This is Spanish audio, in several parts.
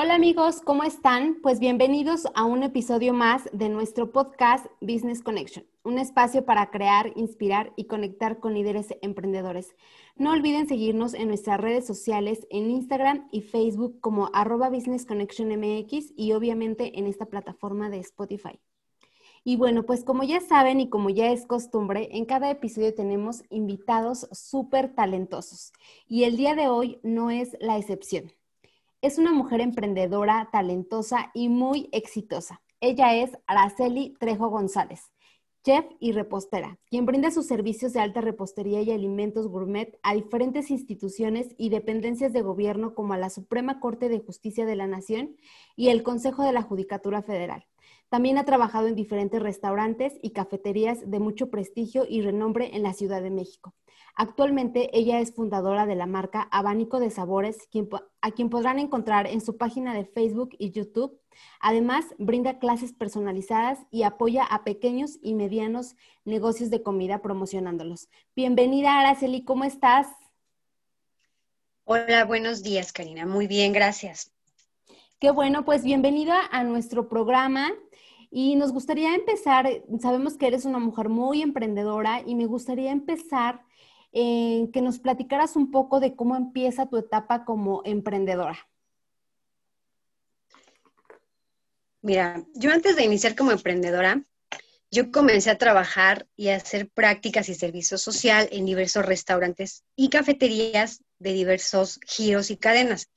Hola amigos, ¿cómo están? Pues bienvenidos a un episodio más de nuestro podcast Business Connection, un espacio para crear, inspirar y conectar con líderes emprendedores. No olviden seguirnos en nuestras redes sociales en Instagram y Facebook como arroba Business Connection MX y obviamente en esta plataforma de Spotify. Y bueno, pues como ya saben y como ya es costumbre, en cada episodio tenemos invitados súper talentosos y el día de hoy no es la excepción. Es una mujer emprendedora, talentosa y muy exitosa. Ella es Araceli Trejo González, chef y repostera, quien brinda sus servicios de alta repostería y alimentos gourmet a diferentes instituciones y dependencias de gobierno como a la Suprema Corte de Justicia de la Nación y el Consejo de la Judicatura Federal. También ha trabajado en diferentes restaurantes y cafeterías de mucho prestigio y renombre en la Ciudad de México. Actualmente ella es fundadora de la marca Abanico de Sabores, a quien podrán encontrar en su página de Facebook y YouTube. Además, brinda clases personalizadas y apoya a pequeños y medianos negocios de comida promocionándolos. Bienvenida, Araceli, ¿cómo estás? Hola, buenos días, Karina. Muy bien, gracias. Qué bueno, pues bienvenida a nuestro programa. Y nos gustaría empezar, sabemos que eres una mujer muy emprendedora y me gustaría empezar que nos platicaras un poco de cómo empieza tu etapa como emprendedora. Mira, yo antes de iniciar como emprendedora, yo comencé a trabajar y a hacer prácticas y servicio social en diversos restaurantes y cafeterías de diversos giros y cadenas,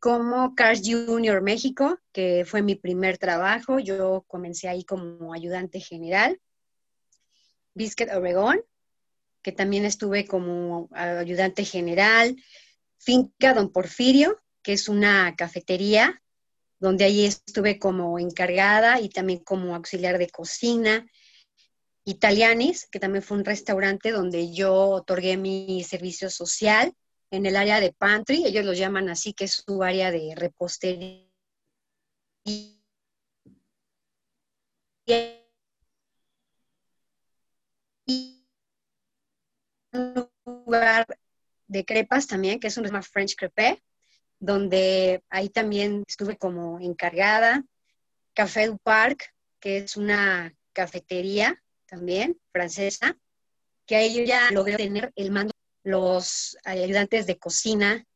como Cars Junior México, que fue mi primer trabajo. Yo comencé ahí como ayudante general. Biscuit Oregón, que también estuve como ayudante general, Finca Don Porfirio, que es una cafetería, donde ahí estuve como encargada y también como auxiliar de cocina. Italianis, que también fue un restaurante donde yo otorgué mi servicio social en el área de pantry, ellos lo llaman así, que es su área de repostería lugar de crepas también, que es un más French Crepé, donde ahí también estuve como encargada. Café du Parc, que es una cafetería también francesa, que ahí yo ya logré tener el mando, los ayudantes de cocina,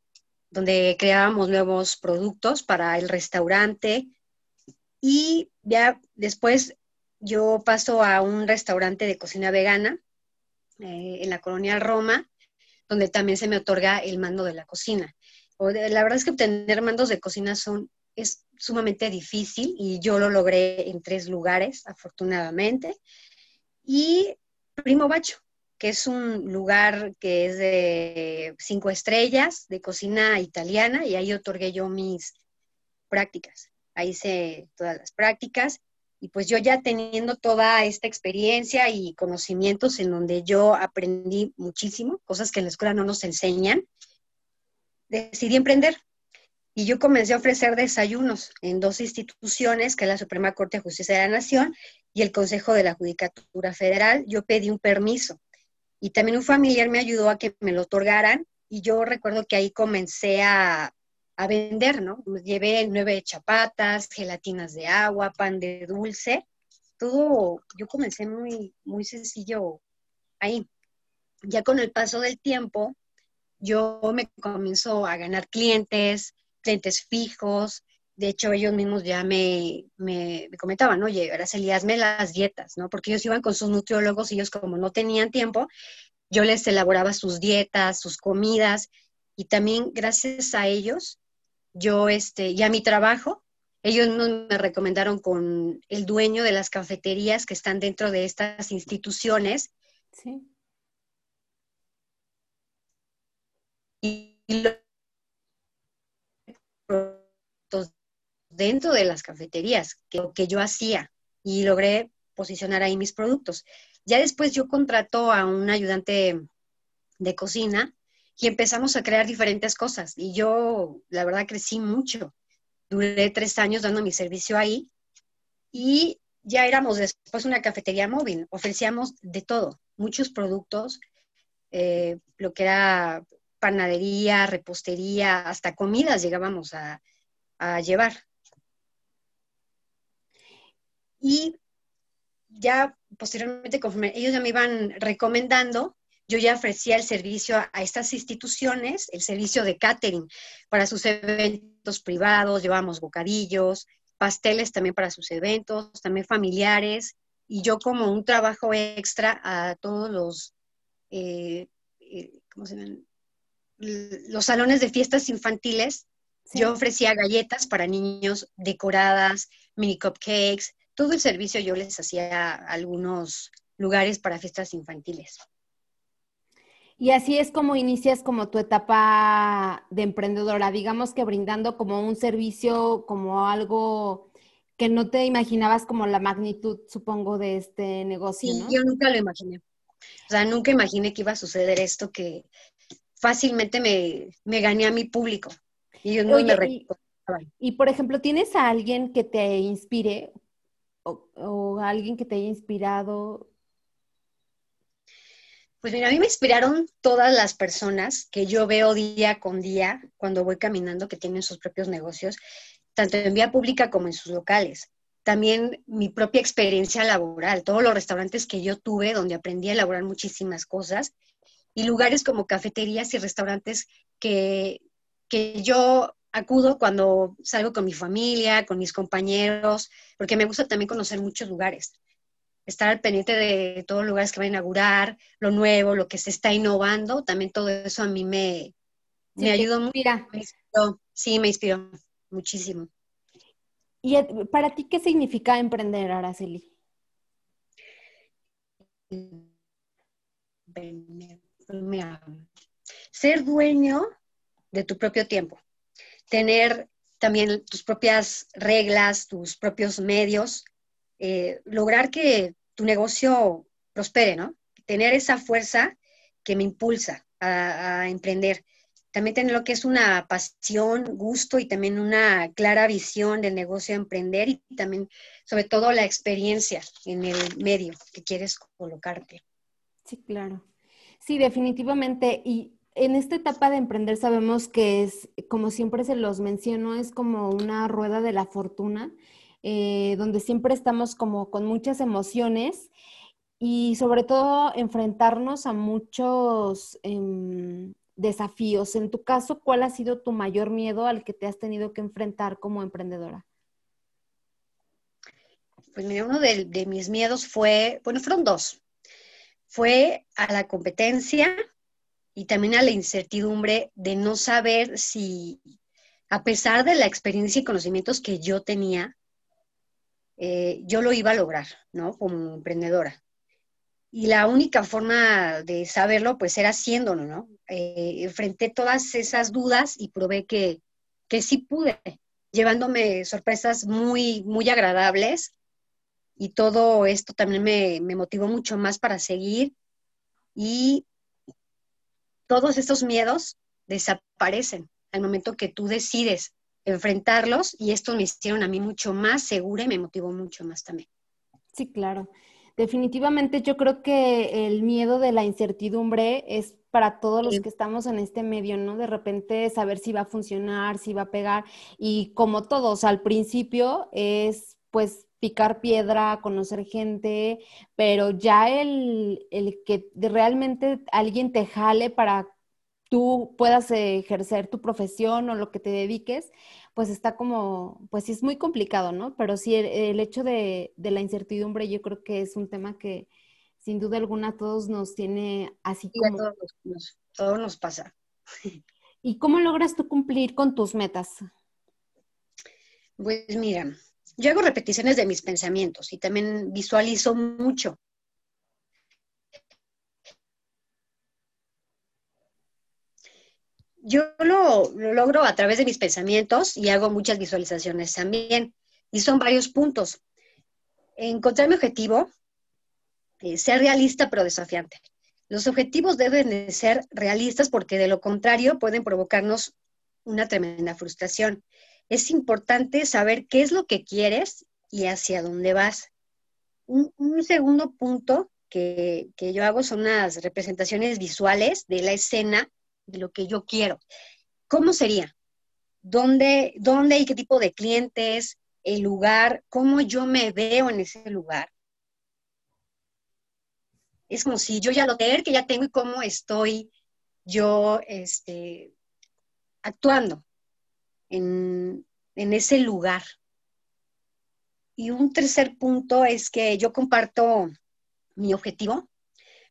donde creábamos nuevos productos para el restaurante. Y ya después yo paso a un restaurante de cocina vegana, eh, en la colonia Roma, donde también se me otorga el mando de la cocina. la verdad es que obtener mandos de cocina son, es sumamente difícil y yo lo logré en tres lugares, afortunadamente. Y Primo Bacho, que es un lugar que es de cinco estrellas, de cocina italiana, y ahí otorgué yo mis prácticas. Ahí hice todas las prácticas y pues yo ya teniendo toda esta experiencia y conocimientos en donde yo aprendí muchísimo, cosas que en la escuela no nos enseñan, decidí emprender. Y yo comencé a ofrecer desayunos en dos instituciones, que la Suprema Corte de Justicia de la Nación y el Consejo de la Judicatura Federal. Yo pedí un permiso y también un familiar me ayudó a que me lo otorgaran y yo recuerdo que ahí comencé a, a vender, ¿no? Llevé nueve chapatas, gelatinas de agua, pan de dulce, todo, yo comencé muy, muy sencillo ahí. Ya con el paso del tiempo, yo me comienzo a ganar clientes, clientes fijos. De hecho, ellos mismos ya me, me, comentaban, oye, Araceli, hazme las dietas, ¿no? Porque ellos iban con sus nutriólogos y ellos como no tenían tiempo, yo les elaboraba sus dietas, sus comidas, y también gracias a ellos yo, este, ya mi trabajo, ellos me recomendaron con el dueño de las cafeterías que están dentro de estas instituciones. Sí. Y dentro de las cafeterías, que, que yo hacía, y logré posicionar ahí mis productos. Ya después yo contrato a un ayudante de cocina y empezamos a crear diferentes cosas. Y yo, la verdad, crecí mucho. Duré tres años dando mi servicio ahí y ya éramos después una cafetería móvil. Ofrecíamos de todo, muchos productos, eh, lo que era panadería, repostería, hasta comidas llegábamos a, llevar. Y ya posteriormente, ellos ya me iban recomendando, yo ya ofrecía el servicio a, estas instituciones, el servicio de catering para sus eventos privados, llevábamos bocadillos, pasteles también para sus eventos, también familiares, y yo como un trabajo extra a todos los, eh, eh, ¿cómo se llaman? Los salones de fiestas infantiles, yo ofrecía galletas para niños decoradas, mini cupcakes, todo el servicio yo les hacía a algunos lugares para fiestas infantiles. Y así es como inicias como tu etapa de emprendedora, digamos que brindando como un servicio, como algo que no te imaginabas como la magnitud, supongo, de este negocio, ¿no? Yo nunca lo imaginé. O sea, nunca imaginé que iba a suceder esto que fácilmente me, me gané a mi público. Y yo no me y, y, por ejemplo, ¿tienes a alguien que te inspire o, o alguien que te haya inspirado pues mira, a mí me inspiraron todas las personas que yo veo día con día cuando voy caminando que tienen sus propios negocios, tanto en vía pública como en sus locales. También mi propia experiencia laboral, todos los restaurantes que yo tuve donde aprendí a elaborar muchísimas cosas y lugares como cafeterías y restaurantes que, que yo acudo cuando salgo con mi familia, con mis compañeros, porque me gusta también conocer muchos lugares estar al pendiente de todos los lugares que va a inaugurar, lo nuevo, lo que se está innovando, también todo eso a mí me, me ayudó mucho. sí, me inspiró muchísimo. ¿Y para ti qué significa emprender, Araceli? ser dueño de tu propio tiempo, tener también tus propias reglas, tus propios medios, eh, lograr que tu negocio prospere, ¿no? Tener esa fuerza que me impulsa a, emprender. También tener lo que es una pasión, gusto y también una clara visión del negocio de emprender y también, sobre todo, la experiencia en el medio que quieres colocarte. Sí, claro. Sí, definitivamente. Y en esta etapa de emprender sabemos que es, como siempre se los menciono, es como una rueda de la fortuna eh, donde siempre estamos como con muchas emociones y sobre todo enfrentarnos a muchos em, desafíos. En tu caso, ¿cuál ha sido tu mayor miedo al que te has tenido que enfrentar como emprendedora? Pues mira, uno de, de mis miedos fue, bueno, fueron dos. Fue a la competencia y también a la incertidumbre de no saber si, a pesar de la experiencia y conocimientos que yo tenía, eh, yo lo iba a lograr, ¿no? Como emprendedora. Y la única forma de saberlo, pues, era haciéndolo, ¿no? Eh, enfrenté todas esas dudas y probé que, que sí pude, llevándome sorpresas muy, muy agradables. Y todo esto también me, me motivó mucho más para seguir. Y todos estos miedos desaparecen al momento que tú decides enfrentarlos y esto me hicieron a mí mucho más segura y me motivó mucho más también. Sí, claro. Definitivamente yo creo que el miedo de la incertidumbre es para todos los que estamos en este medio, ¿no? De repente saber si va a funcionar, si va a pegar y como todos al principio es pues picar piedra, conocer gente, pero ya el, el que realmente alguien te jale para tú puedas ejercer tu profesión o lo que te dediques, pues está como, pues sí es muy complicado, ¿no? Pero sí, el, hecho de, la incertidumbre yo creo que es un tema que sin duda alguna a todos nos tiene así como... todos nos, todo nos pasa. ¿Y cómo logras tú cumplir con tus metas? Pues mira, yo hago repeticiones de mis pensamientos y también visualizo mucho. Yo lo, logro a través de mis pensamientos y hago muchas visualizaciones también. Y son varios puntos. Encontrar mi objetivo, eh, ser realista pero desafiante. Los objetivos deben de ser realistas porque de lo contrario pueden provocarnos una tremenda frustración. Es importante saber qué es lo que quieres y hacia dónde vas. Un, segundo punto que, que yo hago son unas representaciones visuales de la escena de lo que yo quiero. ¿Cómo sería? dónde, dónde y qué tipo de clientes, el lugar, cómo yo me veo en ese lugar. Es como si yo ya lo tengo, que ya tengo y cómo estoy yo este, actuando en, en ese lugar. Y un tercer punto es que yo comparto mi objetivo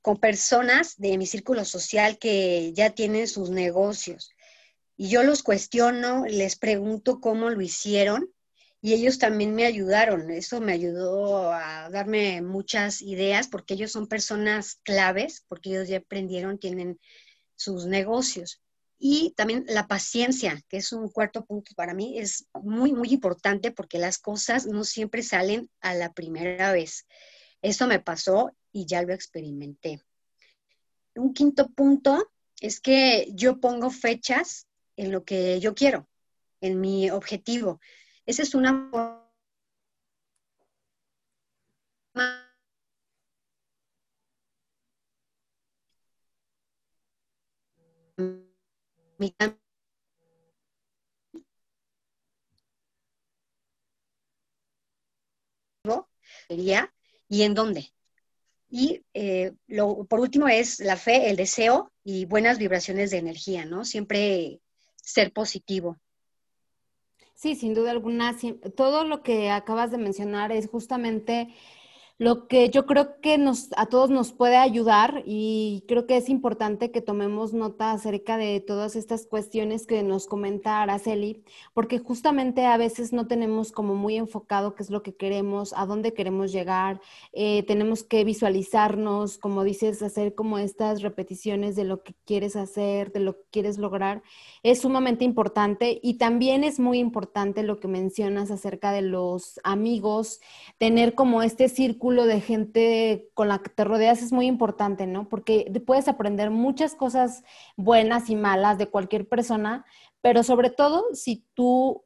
con personas de mi círculo social que ya tienen sus negocios. Y yo los cuestiono, les pregunto cómo lo hicieron y ellos también me ayudaron. Eso me ayudó a darme muchas ideas porque ellos son personas claves, porque ellos ya aprendieron, tienen sus negocios. Y también la paciencia, que es un cuarto punto para mí, es muy, muy importante porque las cosas no siempre salen a la primera vez. Esto me pasó y ya lo experimenté. Un quinto punto es que yo pongo fechas en lo que yo quiero, en mi objetivo. Esa es una forma y en dónde. Y eh, lo, por último es la fe, el deseo y buenas vibraciones de energía, ¿no? Siempre ser positivo. Sí, sin duda alguna. todo lo que acabas de mencionar es justamente lo que yo creo que nos, a todos nos puede ayudar y creo que es importante que tomemos nota acerca de todas estas cuestiones que nos comenta Araceli, porque justamente a veces no tenemos como muy enfocado qué es lo que queremos, a dónde queremos llegar, eh, tenemos que visualizarnos, como dices, hacer como estas repeticiones de lo que quieres hacer, de lo que quieres lograr, es sumamente importante y también es muy importante lo que mencionas acerca de los amigos, tener como este círculo de gente con la que te rodeas es muy importante, ¿no? Porque puedes aprender muchas cosas buenas y malas de cualquier persona, pero sobre todo si tú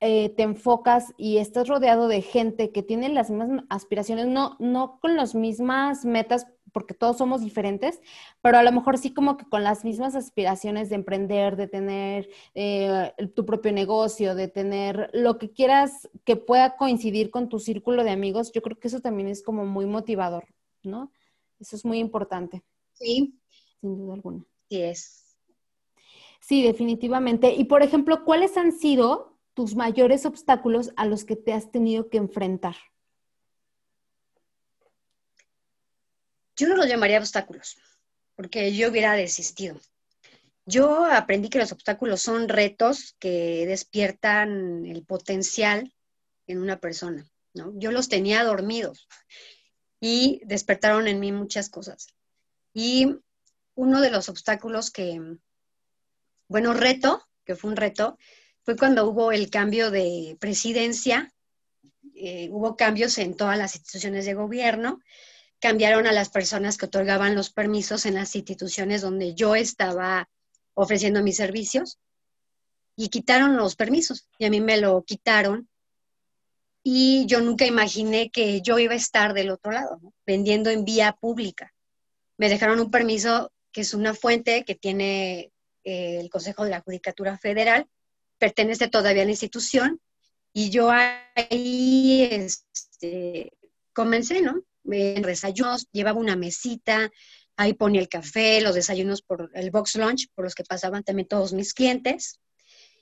eh, te enfocas y estás rodeado de gente que tiene las mismas aspiraciones, no, no con las mismas metas, porque todos somos diferentes, pero a lo mejor sí como que con las mismas aspiraciones de emprender, de tener eh, tu propio negocio, de tener lo que quieras que pueda coincidir con tu círculo de amigos, yo creo que eso también es como muy motivador, ¿no? Eso es muy importante. Sí. Sin duda alguna. Sí es. Sí, definitivamente. Y por ejemplo, ¿cuáles han sido tus mayores obstáculos a los que te has tenido que enfrentar? Yo no los llamaría obstáculos, porque yo hubiera desistido. Yo aprendí que los obstáculos son retos que despiertan el potencial en una persona, ¿no? Yo los tenía dormidos y despertaron en mí muchas cosas. Y uno de los obstáculos que, bueno, reto, que fue un reto, fue cuando hubo el cambio de presidencia, eh, hubo cambios en todas las instituciones de gobierno cambiaron a las personas que otorgaban los permisos en las instituciones donde yo estaba ofreciendo mis servicios y quitaron los permisos y a mí me lo quitaron y yo nunca imaginé que yo iba a estar del otro lado, vendiendo en vía pública. Me dejaron un permiso que es una fuente que tiene eh, el Consejo de la Judicatura Federal, pertenece todavía a la institución y yo ahí este, comencé, ¿no? En desayunos, llevaba una mesita, ahí ponía el café, los desayunos por el box lunch, por los que pasaban también todos mis clientes.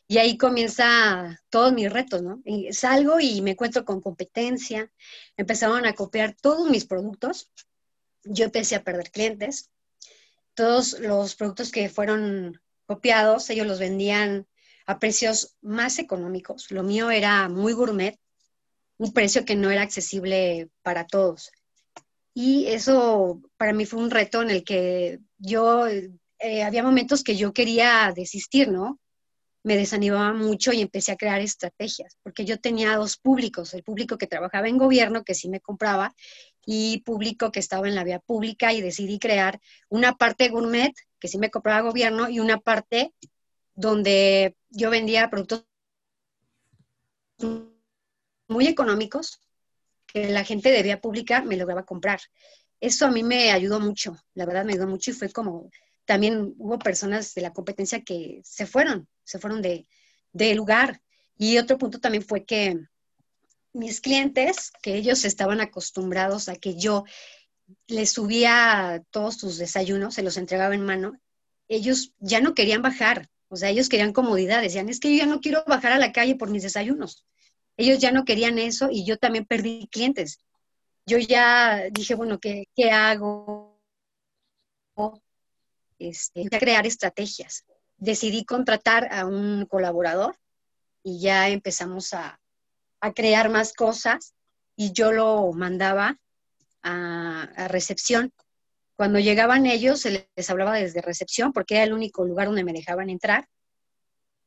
Y ahí comienza todos mis retos, ¿no? salgo y me encuentro con competencia, empezaron a copiar todos mis productos, yo empecé a perder clientes, todos los productos que fueron copiados, ellos los vendían a precios más económicos, lo mío era muy gourmet, un precio que no era accesible para todos. Y eso para mí fue un reto en el que yo, eh, había momentos que yo quería desistir, ¿no? Me desanimaba mucho y empecé a crear estrategias, porque yo tenía dos públicos, el público que trabajaba en gobierno, que sí me compraba, y público que estaba en la vía pública y decidí crear una parte gourmet, que sí me compraba gobierno, y una parte donde yo vendía productos muy económicos, que la gente de vía pública me lograba comprar. Eso a mí me ayudó mucho, la verdad me ayudó mucho y fue como, también hubo personas de la competencia que se fueron, se fueron de, del lugar. Y otro punto también fue que mis clientes, que ellos estaban acostumbrados a que yo les subía todos sus desayunos, se los entregaba en mano, ellos ya no querían bajar, o sea, ellos querían comodidad, decían, es que yo ya no quiero bajar a la calle por mis desayunos. Ellos ya no querían eso y yo también perdí clientes. Yo ya dije, bueno, ¿qué, qué hago? Este, crear estrategias. Decidí contratar a un colaborador y ya empezamos a, a crear más cosas y yo lo mandaba a, recepción. Cuando llegaban ellos, se les hablaba desde recepción porque era el único lugar donde me dejaban entrar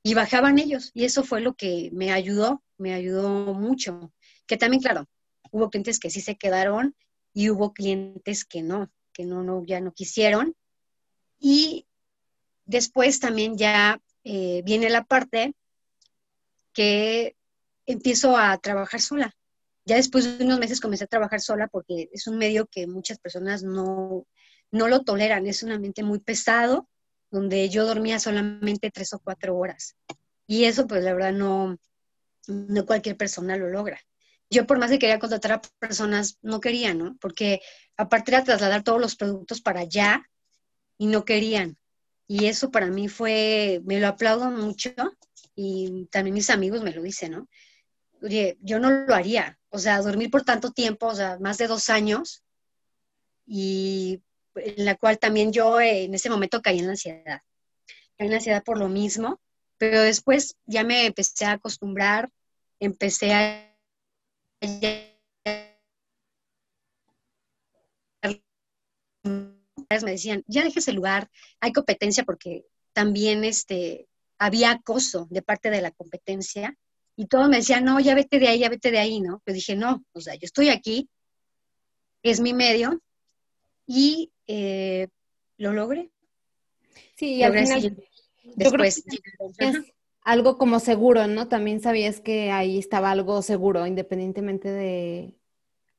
y bajaban ellos. Y eso fue lo que me ayudó, me ayudó mucho. Que también, claro, hubo clientes que sí se quedaron y hubo clientes que no, que no, no ya no quisieron. Y después también ya eh, viene la parte que empiezo a trabajar sola. Ya después de unos meses comencé a trabajar sola porque es un medio que muchas personas no, no lo toleran. Es un ambiente muy pesado, donde yo dormía solamente tres o cuatro horas. Y eso, pues la verdad, no, no cualquier persona lo logra. Yo por más que quería contratar a personas, no quería, ¿no? Porque aparte era trasladar todos los productos para allá y no querían. Y eso para mí fue, me lo aplaudo mucho y también mis amigos me lo dicen, ¿no? Oye, yo no lo haría, o sea, dormir por tanto tiempo, o sea, más de dos años, y en la cual también yo eh, en ese momento caí en la ansiedad. Caí en la ansiedad por lo mismo, pero después ya me empecé a acostumbrar, empecé a... me decían, ya dejes el lugar, hay competencia porque también este, había acoso de parte de la competencia y todos me decían, no, ya vete de ahí, ya vete de ahí, ¿no? Pero dije, no, o sea, yo estoy aquí, es mi medio, y eh, lo logré. Sí, y al final, después. es algo como seguro, ¿no? También sabías que ahí estaba algo seguro, independientemente de,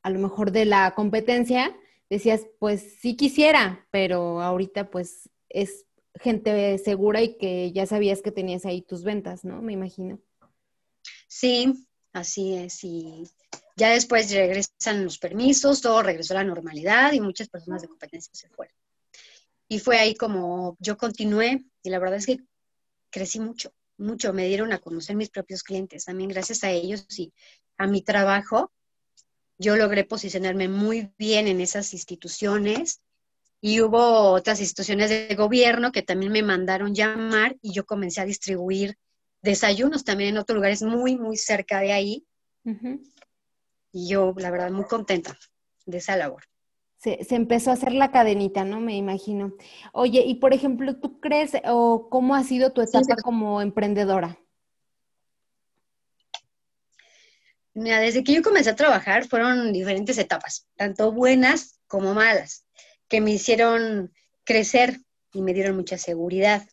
a lo mejor de la competencia, decías, pues sí quisiera, pero ahorita pues es gente segura y que ya sabías que tenías ahí tus ventas, ¿no? Me imagino. Sí, así es. Y ya después regresan los permisos, todo regresó a la normalidad y muchas personas de competencia se fueron. Y fue ahí como yo continué y la verdad es que crecí mucho, mucho. Me dieron a conocer mis propios clientes. También gracias a ellos y a mi trabajo, yo logré posicionarme muy bien en esas instituciones y hubo otras instituciones de gobierno que también me mandaron llamar y yo comencé a distribuir desayunos también en otros lugares muy, muy cerca de ahí. Y yo, la verdad, muy contenta de esa labor. Se, empezó a hacer la cadenita, ¿no? Me imagino. Oye, y por ejemplo, ¿tú crees o cómo ha sido tu etapa como emprendedora? Mira, desde que yo comencé a trabajar fueron diferentes etapas, tanto buenas como malas, que me hicieron crecer y me dieron mucha seguridad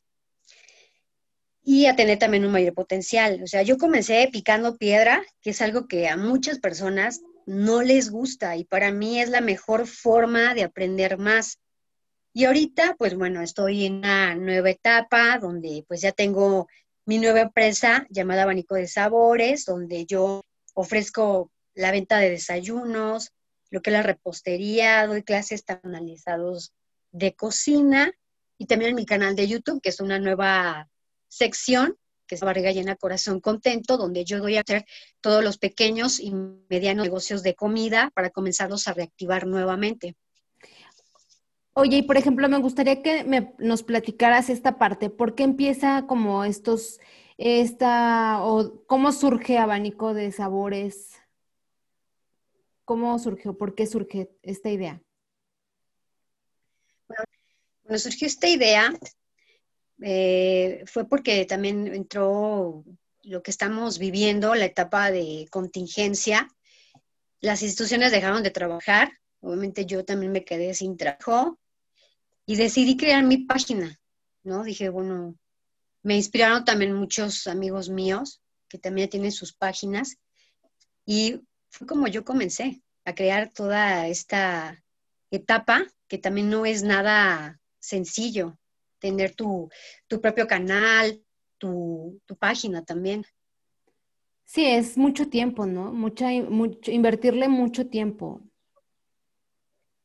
y a tener también un mayor potencial. O sea, yo comencé picando piedra, que es algo que a muchas personas no les gusta y para mí es la mejor forma de aprender más. Y ahorita, pues bueno, estoy en una nueva etapa donde pues ya tengo mi nueva empresa llamada Abanico de Sabores, donde yo ofrezco la venta de desayunos, lo que es la repostería, doy clases analizados de cocina y también en mi canal de YouTube, que es una nueva sección que es Barriga Llena Corazón Contento, donde yo doy a hacer todos los pequeños y medianos negocios de comida para comenzarlos a reactivar nuevamente. Oye, y por ejemplo, me gustaría que me, nos platicaras esta parte. ¿Por qué empieza como estos, esta, o cómo surge Abanico de Sabores? ¿Cómo surgió? ¿Por qué surge esta idea? bueno surgió esta idea eh, fue porque también entró lo que estamos viviendo, la etapa de contingencia. Las instituciones dejaron de trabajar, obviamente yo también me quedé sin trabajo y decidí crear mi página, ¿no? Dije, bueno, me inspiraron también muchos amigos míos que también tienen sus páginas y fue como yo comencé a crear toda esta etapa que también no es nada sencillo, tener tu, propio canal, tu, página también. Sí, es mucho tiempo, ¿no? Mucha, mucho, invertirle mucho tiempo.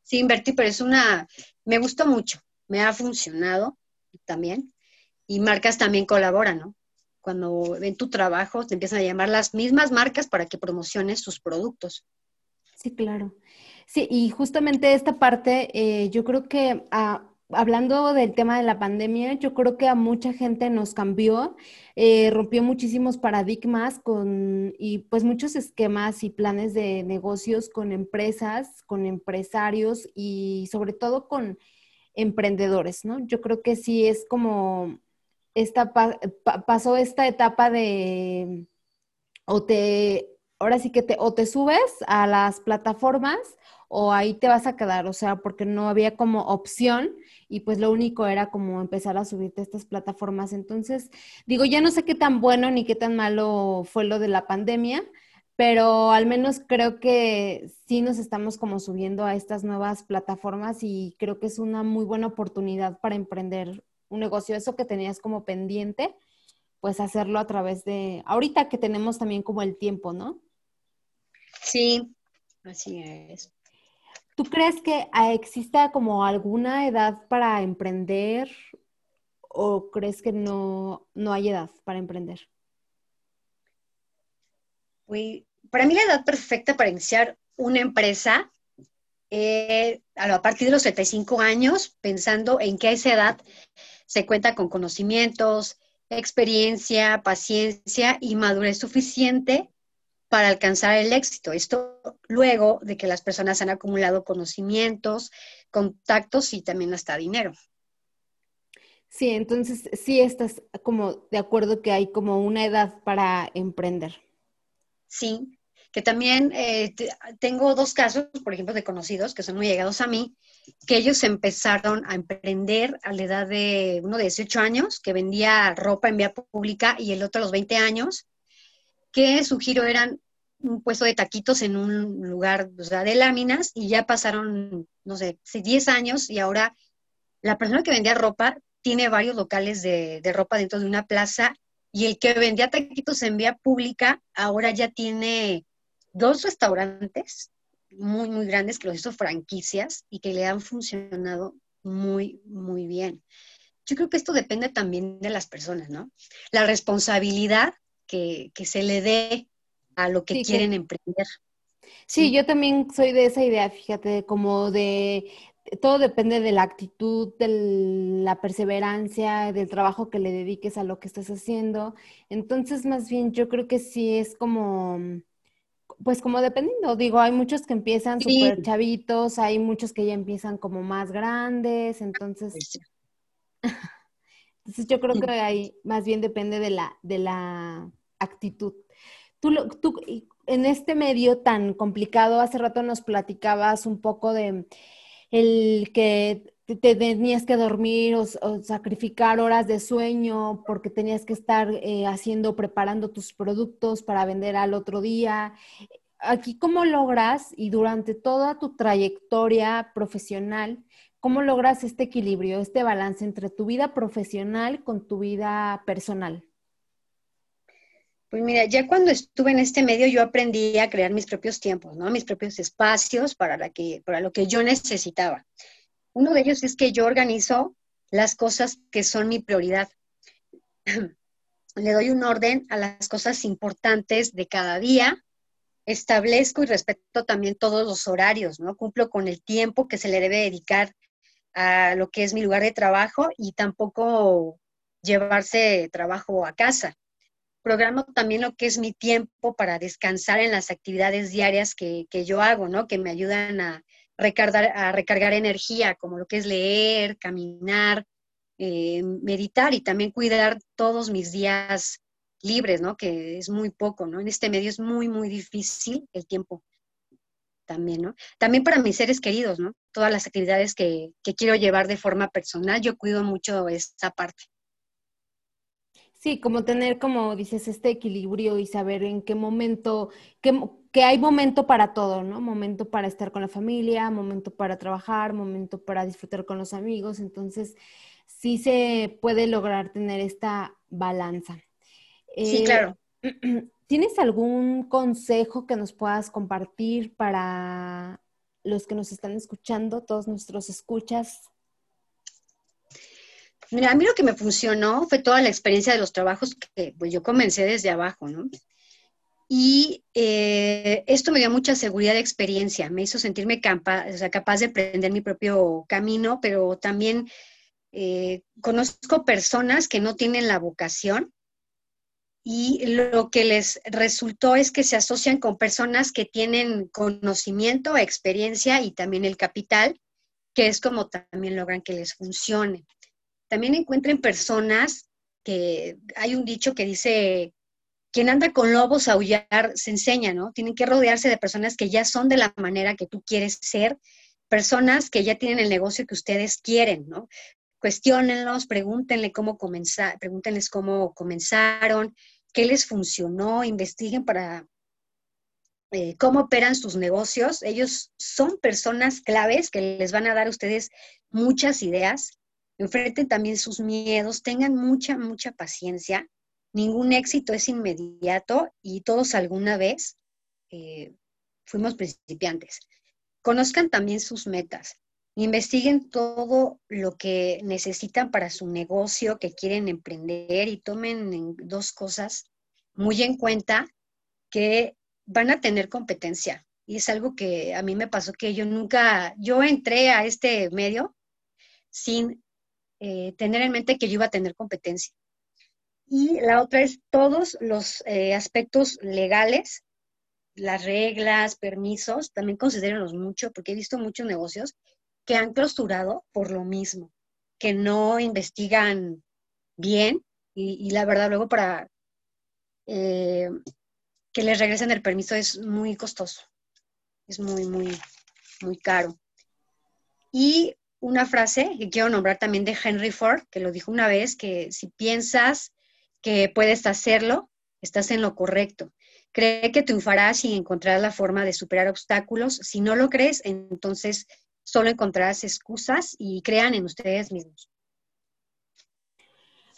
Sí, invertir, pero es una, me gustó mucho, me ha funcionado también. Y marcas también colaboran, ¿no? Cuando ven tu trabajo, te empiezan a llamar las mismas marcas para que promociones sus productos. Sí, claro. Sí, y justamente esta parte, eh, yo creo que ah, hablando del tema de la pandemia, yo creo que a mucha gente nos cambió, eh, rompió muchísimos paradigmas con, y pues muchos esquemas y planes de negocios con empresas, con empresarios y sobre todo con emprendedores, ¿no? Yo creo que sí es como esta pasó esta etapa de o te ahora sí que te o te subes a las plataformas o ahí te vas a quedar, o sea, porque no había como opción y pues lo único era como empezar a subirte a estas plataformas. Entonces, digo, ya no sé qué tan bueno ni qué tan malo fue lo de la pandemia, pero al menos creo que sí nos estamos como subiendo a estas nuevas plataformas y creo que es una muy buena oportunidad para emprender un negocio. Eso que tenías como pendiente, pues hacerlo a través de, ahorita que tenemos también como el tiempo, ¿no? Sí, así es. ¿Tú crees que ah, exista como alguna edad para emprender o crees que no, no hay edad para emprender? para mí la edad perfecta para iniciar una empresa eh, a partir de los 35 años, pensando en que a esa edad se cuenta con conocimientos, experiencia, paciencia y madurez suficiente para alcanzar el éxito. Esto luego de que las personas han acumulado conocimientos, contactos y también hasta dinero. Sí, entonces sí estás como de acuerdo que hay como una edad para emprender. Sí, que también eh, tengo dos casos, por ejemplo, de conocidos que son muy llegados a mí, que ellos empezaron a emprender a la edad de uno de 18 años, que vendía ropa en vía pública, y el otro a los 20 años, que su giro eran un puesto de taquitos en un lugar de láminas y ya pasaron, no sé, 10 años y ahora la persona que vendía ropa tiene varios locales de, ropa dentro de una plaza y el que vendía taquitos en vía pública ahora ya tiene dos restaurantes muy, muy grandes que los hizo franquicias y que le han funcionado muy, muy bien. Yo creo que esto depende también de las personas, ¿no? La responsabilidad que, se le dé a lo que quieren emprender. Sí, yo también soy de esa idea, fíjate, como de todo depende de la actitud, de la perseverancia, del trabajo que le dediques a lo que estás haciendo. Entonces, más bien, yo creo que sí es como, pues como dependiendo, digo, hay muchos que empiezan súper chavitos, hay muchos que ya empiezan como más grandes, entonces... Entonces yo creo que ahí más bien depende de la, de la actitud. Tú, tú, en este medio tan complicado, hace rato nos platicabas un poco de el que te tenías que dormir o, sacrificar horas de sueño porque tenías que estar eh, haciendo, preparando tus productos para vender al otro día. Aquí, ¿cómo logras y durante toda tu trayectoria profesional, cómo logras este equilibrio, este balance entre tu vida profesional con tu vida personal? Pues mira, ya cuando estuve en este medio yo aprendí a crear mis propios tiempos, ¿no? Mis propios espacios para, la que, para lo que yo necesitaba. Uno de ellos es que yo organizo las cosas que son mi prioridad. Le doy un orden a las cosas importantes de cada día. Establezco y respeto también todos los horarios, ¿no? Cumplo con el tiempo que se le debe dedicar a lo que es mi lugar de trabajo y tampoco llevarse trabajo a casa programo también lo que es mi tiempo para descansar en las actividades diarias que, yo hago, ¿no? Que me ayudan a recargar, a recargar energía, como lo que es leer, caminar, eh, meditar y también cuidar todos mis días libres, ¿no? Que es muy poco, ¿no? En este medio es muy, muy difícil el tiempo también, ¿no? También para mis seres queridos, ¿no? Todas las actividades que, que quiero llevar de forma personal, yo cuido mucho esa parte. Sí, como tener, como dices, este equilibrio y saber en qué momento, que, hay momento para todo, ¿no? Momento para estar con la familia, momento para trabajar, momento para disfrutar con los amigos. Entonces, sí se puede lograr tener esta balanza. sí, eh, claro. ¿Tienes algún consejo que nos puedas compartir para los que nos están escuchando, todos nuestros escuchas? Mira, a mí lo que me funcionó fue toda la experiencia de los trabajos que pues, yo comencé desde abajo, ¿no? Y eh, esto me dio mucha seguridad de experiencia, me hizo sentirme capaz, o sea, capaz de emprender mi propio camino, pero también eh, conozco personas que no tienen la vocación y lo que les resultó es que se asocian con personas que tienen conocimiento, experiencia y también el capital, que es como también logran que les funcione. También encuentren personas que hay un dicho que dice, quien anda con lobos a aullar se enseña, ¿no? Tienen que rodearse de personas que ya son de la manera que tú quieres ser, personas que ya tienen el negocio que ustedes quieren, ¿no? Cuestiónenlos, pregúntenle cómo comenzar, pregúntenles cómo comenzaron, qué les funcionó, investiguen para eh, cómo operan sus negocios. Ellos son personas claves que les van a dar a ustedes muchas ideas. Enfrenten también sus miedos, tengan mucha, mucha paciencia. Ningún éxito es inmediato y todos alguna vez eh, fuimos principiantes. Conozcan también sus metas. Investiguen todo lo que necesitan para su negocio que quieren emprender y tomen dos cosas muy en cuenta que van a tener competencia. Y es algo que a mí me pasó que yo nunca, yo entré a este medio sin eh, tener en mente que yo iba a tener competencia. Y la otra es todos los eh, aspectos legales, las reglas, permisos, también considérenlos mucho, porque he visto muchos negocios que han clausurado por lo mismo, que no investigan bien y, la verdad luego para eh, que les regresen el permiso es muy costoso, es muy, muy, muy caro. Y una frase que quiero nombrar también de Henry Ford, que lo dijo una vez, que si piensas que puedes hacerlo, estás en lo correcto. Cree que triunfarás y encontrarás la forma de superar obstáculos. Si no lo crees, entonces solo encontrarás excusas y crean en ustedes mismos.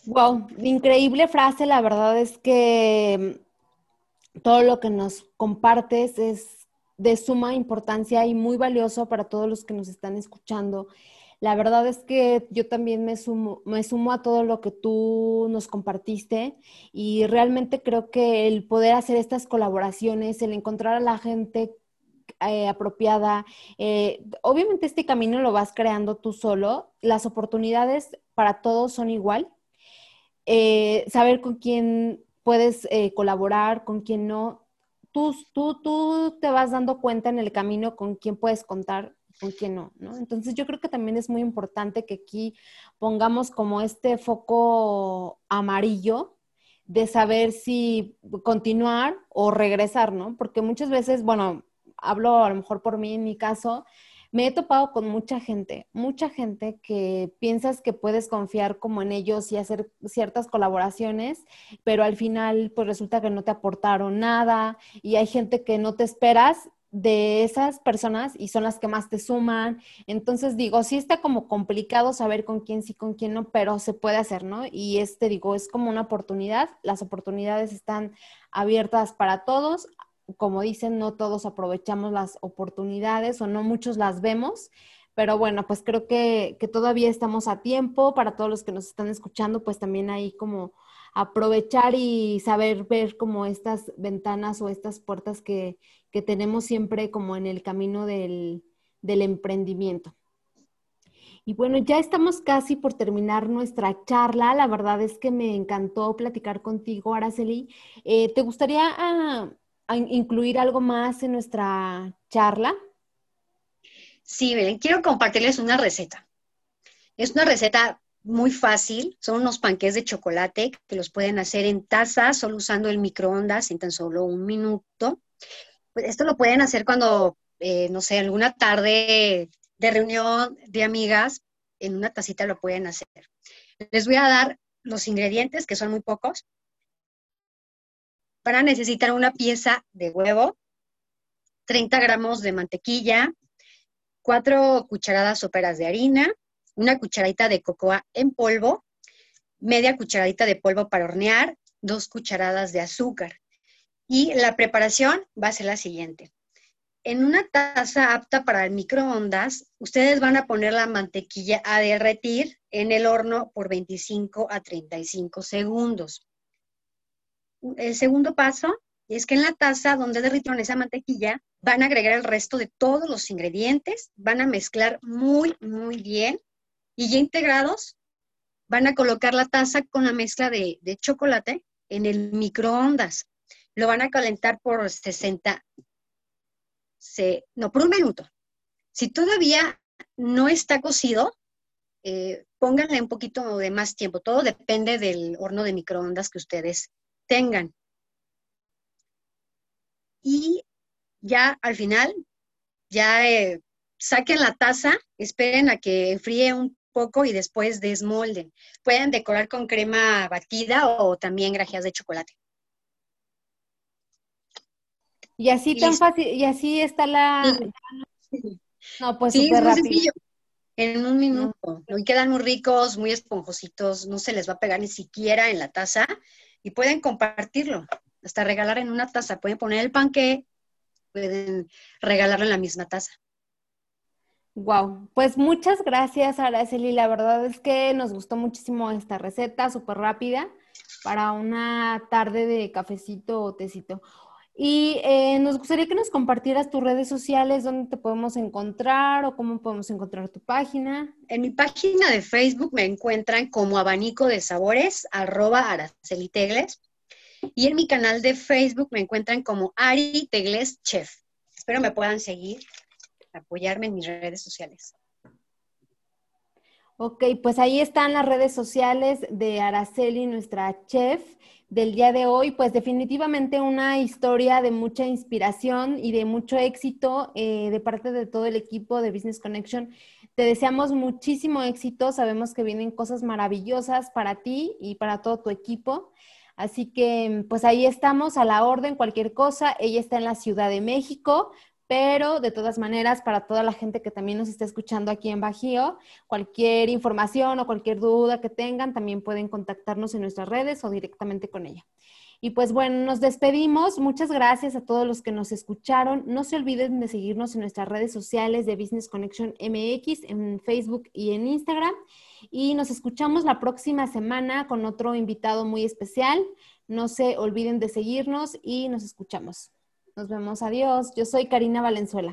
Wow, increíble frase. La verdad es que mm, todo lo que nos compartes es de suma importancia y muy valioso para todos los que nos están escuchando. La verdad es que yo también me sumo, me sumo a todo lo que tú nos compartiste y realmente creo que el poder hacer estas colaboraciones, el encontrar a la gente eh, apropiada. Eh, obviamente este camino lo vas creando tú solo. Las oportunidades para todos son igual. Eh, saber con quién puedes colaborar, con quién no. Tú, tú, tú te vas dando cuenta en el camino con quién puedes contar, con quién no, ¿no? Entonces yo creo que también es muy importante que aquí pongamos como este foco amarillo de saber si continuar o regresar, ¿no? Porque muchas veces, bueno, hablo a lo mejor por mí en mi caso, me he topado con mucha gente, mucha gente que piensas que puedes confiar como en ellos y hacer ciertas colaboraciones, pero al final pues resulta que no te aportaron nada y hay gente que no te esperas de esas personas y son las que más te suman. Entonces digo, sí está como complicado saber con quién sí, con quién no, pero se puede hacer, ¿no? Y este digo, es como una oportunidad. Las oportunidades están abiertas para todos como dicen, no todos aprovechamos las oportunidades o no muchos las vemos, pero bueno, pues creo que, todavía estamos a tiempo para todos los que nos están escuchando, pues también ahí como aprovechar y saber ver como estas ventanas o estas puertas que, tenemos siempre como en el camino del, emprendimiento. Y bueno, ya estamos casi por terminar nuestra charla. La verdad es que me encantó platicar contigo, Araceli. Eh, ¿Te gustaría ah, incluir algo más en nuestra charla? Sí, miren, quiero compartirles una receta. Es una receta muy fácil, son unos panqués de chocolate que los pueden hacer en taza, solo usando el microondas en tan solo un minuto. Pues esto lo pueden hacer cuando, eh, no sé, alguna tarde de reunión de amigas, en una tacita lo pueden hacer. Les voy a dar los ingredientes, que son muy pocos, para necesitar una pieza de huevo, 30 gramos de mantequilla, 4 cucharadas soperas de harina, una cucharadita de cocoa en polvo, media cucharadita de polvo para hornear, dos cucharadas de azúcar. Y la preparación va a ser la siguiente. En una taza apta para microondas, ustedes van a poner la mantequilla a derretir en el horno por 25 a 35 segundos. El segundo paso es que en la taza donde derritieron esa mantequilla van a agregar el resto de todos los ingredientes, van a mezclar muy, muy bien y ya integrados van a colocar la taza con la mezcla de, chocolate en el microondas. Lo van a calentar por 60, no, por un minuto. Si todavía no está cocido, eh, pónganle un poquito de más tiempo. Todo depende del horno de microondas que ustedes tengan. Y ya al final, ya eh, saquen la taza, esperen a que enfríe un poco y después desmolden. Pueden decorar con crema batida o también grajeas de chocolate. Y así tan fácil, y así está la... No, pues súper rápido. En un minuto. Y quedan muy ricos, muy esponjositos, no se les va a pegar ni siquiera en la taza y pueden compartirlo, hasta regalar en una taza. Pueden poner el panque, pueden regalarlo en la misma taza. Wow, pues muchas gracias Araceli, la verdad es que nos gustó muchísimo esta receta, súper rápida, para una tarde de cafecito o tecito. Y eh, nos gustaría que nos compartieras tus redes sociales, dónde te podemos encontrar o cómo podemos encontrar tu página. En mi página de Facebook me encuentran como abanico de sabores, arroba Araceli Tegles. Y en mi canal de Facebook me encuentran como Ari Tegles Chef. Espero me puedan seguir apoyarme en mis redes sociales. Ok, pues ahí están las redes sociales de Araceli, nuestra chef del día de hoy. Pues definitivamente una historia de mucha inspiración y de mucho éxito eh, de parte de todo el equipo de Business Connection. Te deseamos muchísimo éxito. Sabemos que vienen cosas maravillosas para ti y para todo tu equipo. Así que, pues ahí estamos a la orden, cualquier cosa. Ella está en la Ciudad de México, pero de todas maneras, para toda la gente que también nos está escuchando aquí en Bajío, cualquier información o cualquier duda que tengan, también pueden contactarnos en nuestras redes o directamente con ella. Y pues bueno, nos despedimos. Muchas gracias a todos los que nos escucharon. No se olviden de seguirnos en nuestras redes sociales de Business Connection MX, en Facebook y en Instagram. Y nos escuchamos la próxima semana con otro invitado muy especial. No se olviden de seguirnos y nos escuchamos. Nos vemos, adiós. Yo soy Karina Valenzuela.